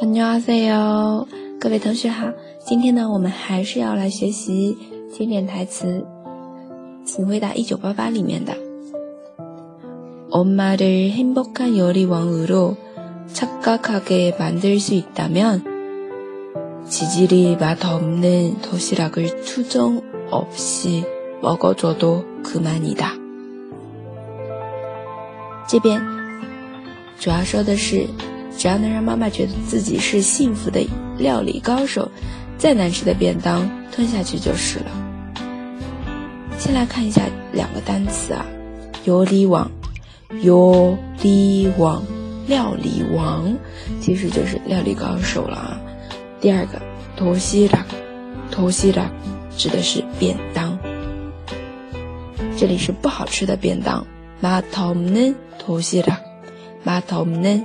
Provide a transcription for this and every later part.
안녕하세요，各位同学好。今天呢，我们还是要来学习经典台词，请回答一九八八里面的。엄마를행복한요리왕으로착각하게만들수있다면지질이맛없는도시락을투정없이먹어줘도그만이다这边主要说的是。 只要能让妈妈觉得自己是幸福的料理高手，再难吃的便当吞下去就是了。先来看一下两个单词啊，요리王，요리王，料理王，其实就是料理高手了啊。第二个，도시 락， 도시 락， 指的是便当，这里是不好吃的便当，맛없는도시 락， 맛없는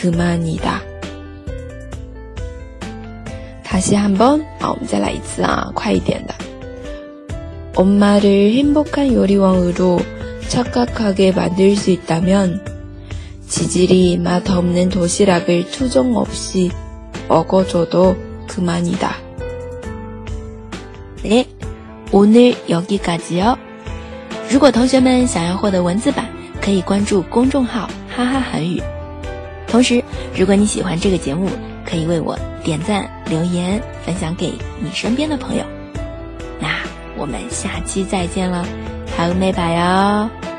可玛尼达，塔西汉堡，好，我们再来一次啊，快一点的。엄마를행복한요리왕으로착각하게만들수있다면지질이맛없는도시락을투정없이먹어줘도그만이 다。 哎，오늘여기까지요。 如果同学们想要获得文字版，可以关注公众号“哈哈韩语”。 同时，如果你喜欢这个节目，可以为我点赞、留言、分享给你身边的朋友。那我们下期再见了，还有美白哟。